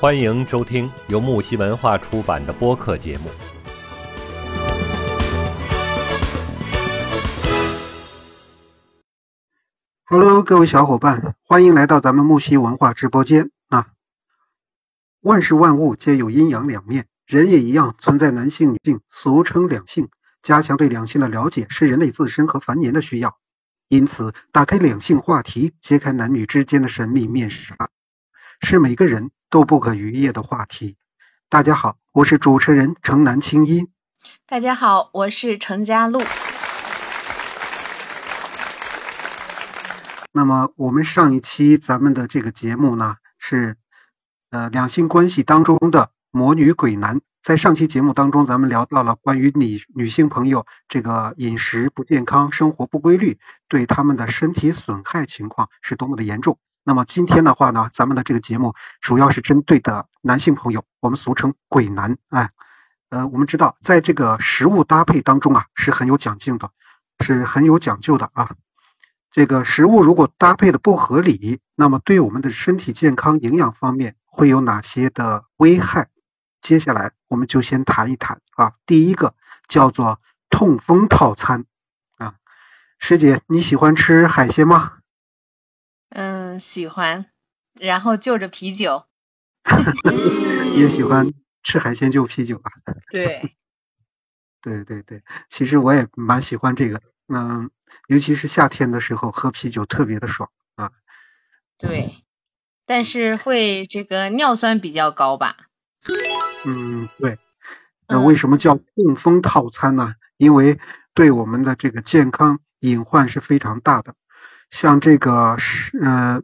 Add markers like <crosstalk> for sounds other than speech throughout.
欢迎收听由木西文化出版的播客节目。Hello，各位小伙伴，欢迎来到咱们木西文化直播间啊！万事万物皆有阴阳两面，人也一样存在男性、女性，俗称两性。加强对两性的了解是人类自身和繁衍的需要，因此打开两性话题，揭开男女之间的神秘面纱，是每个人都不可逾越的话题。大家好，我是主持人城南青音。大家好，我是程佳璐。那么我们上一期咱们的这个节目呢，是呃两性关系当中的魔女鬼男。在上期节目当中，咱们聊到了关于女女性朋友这个饮食不健康、生活不规律对他们的身体损害情况是多么的严重。那么今天的话呢，咱们的这个节目主要是针对的男性朋友，我们俗称鬼男。哎，呃，我们知道在这个食物搭配当中啊，是很有讲究的，是很有讲究的啊。这个食物如果搭配的不合理，那么对我们的身体健康、营养方面会有哪些的危害？接下来我们就先谈一谈啊。第一个叫做痛风套餐啊，师姐你喜欢吃海鲜吗？嗯，喜欢。然后就着啤酒。<laughs> 也喜欢吃海鲜就啤酒吧？对。<laughs> 对对对，其实我也蛮喜欢这个。嗯，尤其是夏天的时候喝啤酒特别的爽啊。对，但是会这个尿酸比较高吧？嗯，对。那为什么叫痛风套餐呢？因为对我们的这个健康隐患是非常大的。像这个是呃，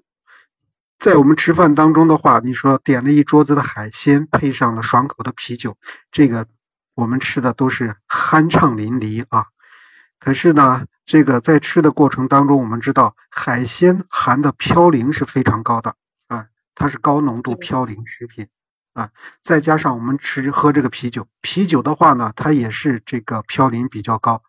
在我们吃饭当中的话，你说点了一桌子的海鲜，配上了爽口的啤酒，这个我们吃的都是酣畅淋漓啊。可是呢，这个在吃的过程当中，我们知道海鲜含的嘌呤是非常高的啊，它是高浓度嘌呤食品啊，再加上我们吃喝这个啤酒，啤酒的话呢，它也是这个嘌呤比较高，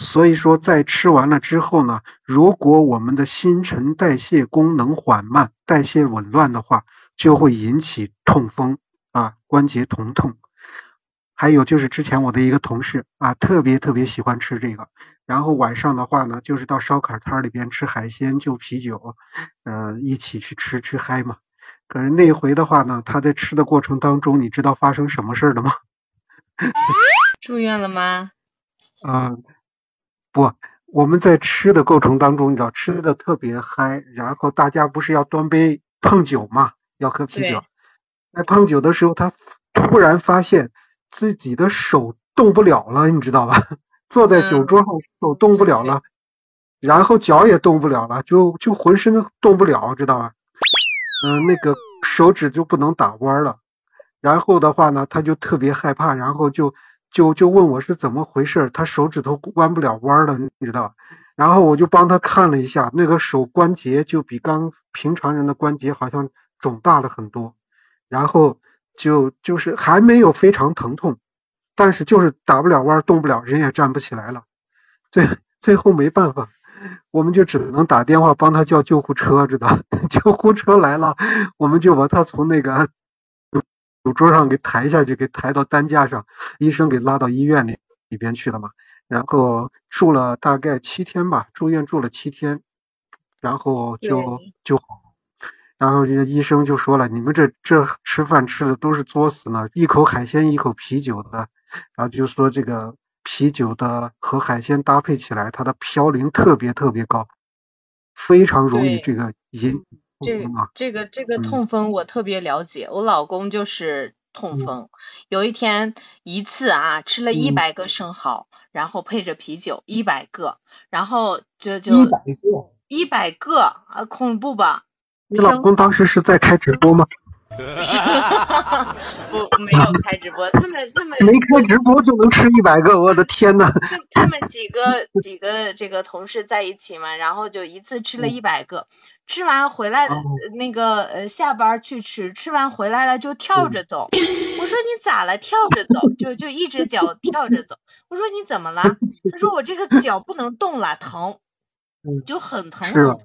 所以说在吃完了之后呢，如果我们的新陈代谢功能缓慢、代谢紊乱的话，就会引起痛风啊，关节疼痛。还有就是之前我的一个同事啊，特别特别喜欢吃这个，然后晚上的话呢，就是到烧烤摊里边吃海鲜就啤酒，呃，一起去吃吃嗨嘛。可是那回的话呢，他在吃的过程当中，你知道发生什么事儿了吗？<laughs> 住院了吗？啊，不，我们在吃的过程当中，你知道吃的特别嗨，然后大家不是要端杯碰酒嘛，要喝啤酒。在碰酒的时候，他突然发现。自己的手动不了了，你知道吧？<laughs> 坐在酒桌上手动不了了，然后脚也动不了了，就就浑身动不了，知道吧？嗯，那个手指就不能打弯了。然后的话呢，他就特别害怕，然后就就就问我是怎么回事，他手指头弯不了弯了，你知道？然后我就帮他看了一下，那个手关节就比刚平常人的关节好像肿大了很多，然后。就就是还没有非常疼痛，但是就是打不了弯，动不了，人也站不起来了。最最后没办法，我们就只能打电话帮他叫救护车，知道？<laughs> 救护车来了，我们就把他从那个酒桌上给抬下去，给抬到担架上，医生给拉到医院里里边去了嘛。然后住了大概七天吧，住院住了七天，然后就就好。然后医生就说了，你们这这吃饭吃的都是作死呢，一口海鲜一口啤酒的，然后就说这个啤酒的和海鲜搭配起来，它的嘌呤特别特别高，非常容易这个引痛风啊。这个这个痛风我特别了解，我老公就是痛风，有一天一次啊吃了一百个生蚝，然后配着啤酒一百个，然后就就一百个一百个啊恐怖吧。你老公当时是在开直播吗？<laughs> 不，没有开直播。他们他们没开直播就能吃一百个，我的天呐。他们几个几个这个同事在一起嘛，然后就一次吃了一百个，吃完回来那个呃下班去吃，吃完回来了就跳着走。我说你咋了？跳着走，就就一只脚跳着走。我说你怎么了？他说我这个脚不能动了，疼，就很疼。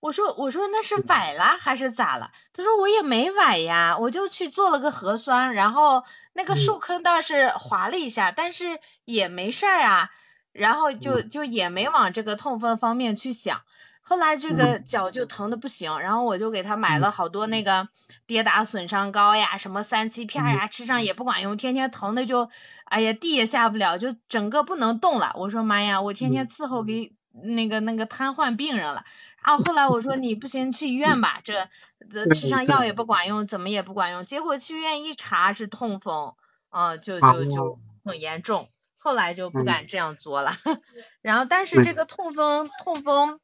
我说我说那是崴了还是咋了？他说我也没崴呀，我就去做了个核酸，然后那个树坑倒是划了一下，但是也没事儿啊，然后就就也没往这个痛风方面去想。后来这个脚就疼的不行，然后我就给他买了好多那个跌打损伤膏呀，什么三七片呀，吃上也不管用，天天疼的就，哎呀地也下不了，就整个不能动了。我说妈呀，我天天伺候给那个那个瘫痪病人了。然后后来我说你不行去医院吧，这这吃上药也不管用，怎么也不管用。结果去医院一查是痛风，啊就就就很严重。后来就不敢这样做了。<laughs> 然后但是这个痛风痛风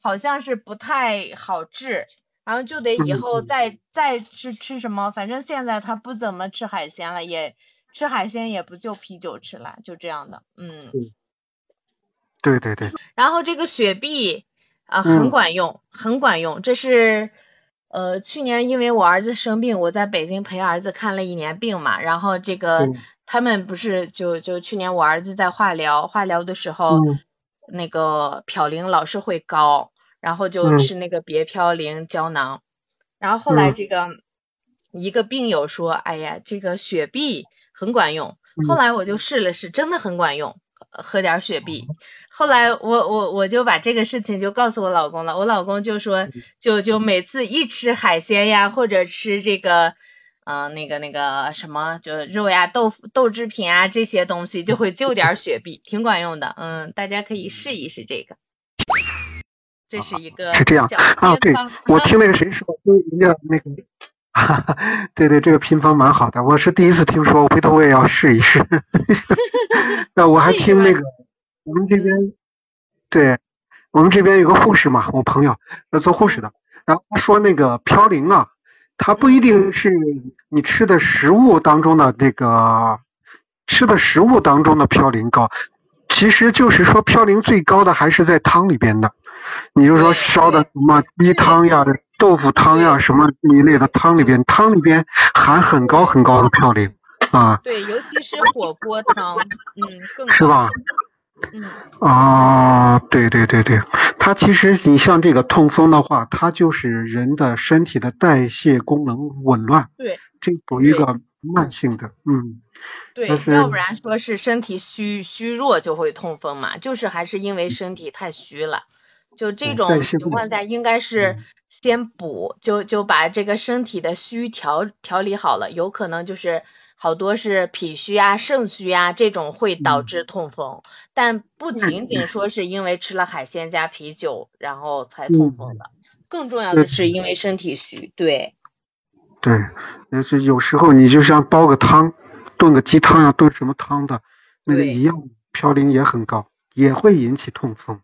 好像是不太好治，然后就得以后再再吃吃什么，反正现在他不怎么吃海鲜了，也吃海鲜也不就啤酒吃了，就这样的，嗯。对对对。<laughs> 然后这个雪碧。啊，很管用，很管用。这是呃，去年因为我儿子生病，我在北京陪儿子看了一年病嘛。然后这个他们不是就就去年我儿子在化疗，化疗的时候那个嘌呤老是会高，然后就吃那个别嘌呤胶囊。然后后来这个一个病友说，哎呀，这个雪碧很管用。后来我就试了试，真的很管用。喝点雪碧，后来我我我就把这个事情就告诉我老公了，我老公就说，就就每次一吃海鲜呀，或者吃这个，嗯，那个那个什么，就肉呀、豆腐、豆制品啊这些东西，就会就点雪碧，挺管用的，嗯，大家可以试一试这个。这是一个是这样啊，对，我听那个谁说，就人家那个。<laughs> 哈哈，对对，这个偏方蛮好的，我是第一次听说，回头我也要试一试。<laughs> 那我还听那个，<laughs> 我们这边，对，我们这边有个护士嘛，我朋友要做护士的，然后他说那个嘌呤啊，它不一定是你吃的食物当中的那个吃的食物当中的嘌呤高，其实就是说嘌呤最高的还是在汤里边的，你就说烧的什么鸡汤呀。豆腐汤呀，什么一类的汤里边，汤里边含很高很高的嘌呤啊。对，尤其是火锅汤，嗯，更是吧？嗯。啊，对对对对，它其实你像这个痛风的话，它就是人的身体的代谢功能紊乱。对。这属于一个慢性的，嗯。对，要不然说是身体虚虚弱就会痛风嘛，就是还是因为身体太虚了。就这种情况下，应该是先补，就就把这个身体的虚调调理好了，有可能就是好多是脾虚啊、肾虚啊这种会导致痛风，但不仅仅说是因为吃了海鲜加啤酒然后才痛风的，更重要的是因为。身体虚，对。对，那是有时候你就像煲个汤，炖个鸡汤呀，炖什么汤的，那个一样，嘌呤也很高，也会引起痛风。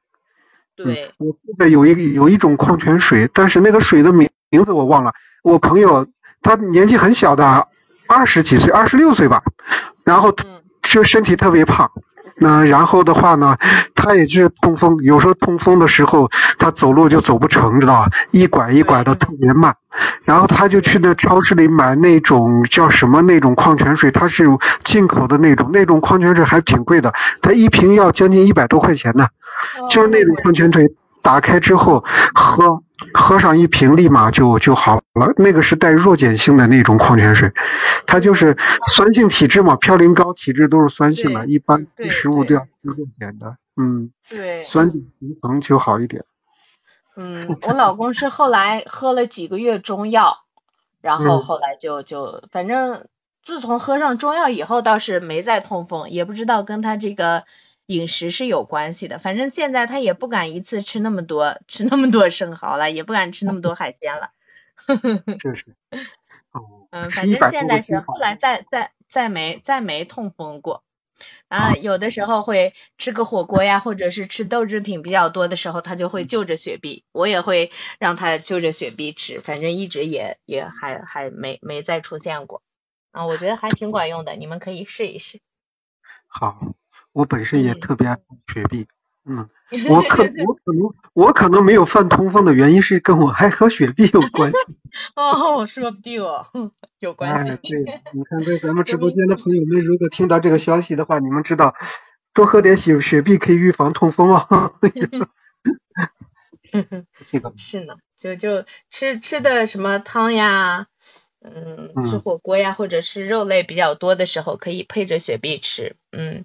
对，我记得有一有一种矿泉水，但是那个水的名名字我忘了。我朋友他年纪很小的，二十几岁，二十六岁吧，然后就身体特别胖。那然后的话呢，他也是痛风，有时候痛风的时候，他走路就走不成，知道吧？一拐一拐的特别慢。然后他就去那超市里买那种叫什么那种矿泉水，它是进口的那种，那种矿泉水还挺贵的，它一瓶要将近一百多块钱呢。就是那种矿泉水，打开之后喝，喝上一瓶立马就就好了。那个是带弱碱性的那种矿泉水，它就是酸性体质嘛，嘌呤高体质都是酸性的，一般食物都要吃弱碱的，嗯，对，酸碱平衡就好一点。嗯，我老公是后来喝了几个月中药，然后后来就就反正自从喝上中药以后倒是没再痛风，也不知道跟他这个。饮食是有关系的，反正现在他也不敢一次吃那么多，吃那么多生蚝了，也不敢吃那么多海鲜了。这 <laughs> 是。嗯，反正现在是后来再再再没再没痛风过。啊，有的时候会吃个火锅呀，或者是吃豆制品比较多的时候，他就会就着雪碧，我也会让他就着雪碧吃，反正一直也也还还没没再出现过。啊，我觉得还挺管用的，你们可以试一试。好。我本身也特别爱雪碧，嗯，<laughs> 我可我可能我可能没有犯痛风的原因是跟我爱喝雪碧有关系。<laughs> 哦，说不定哦有关系。哎，对，<laughs> 你看在咱们直播间的朋友们，如果听到这个消息的话，你们知道多喝点雪雪碧可以预防痛风哦。这个是呢，就就吃吃的什么汤呀，嗯，吃嗯火锅呀，或者是肉类比较多的时候，可以配着雪碧吃，嗯。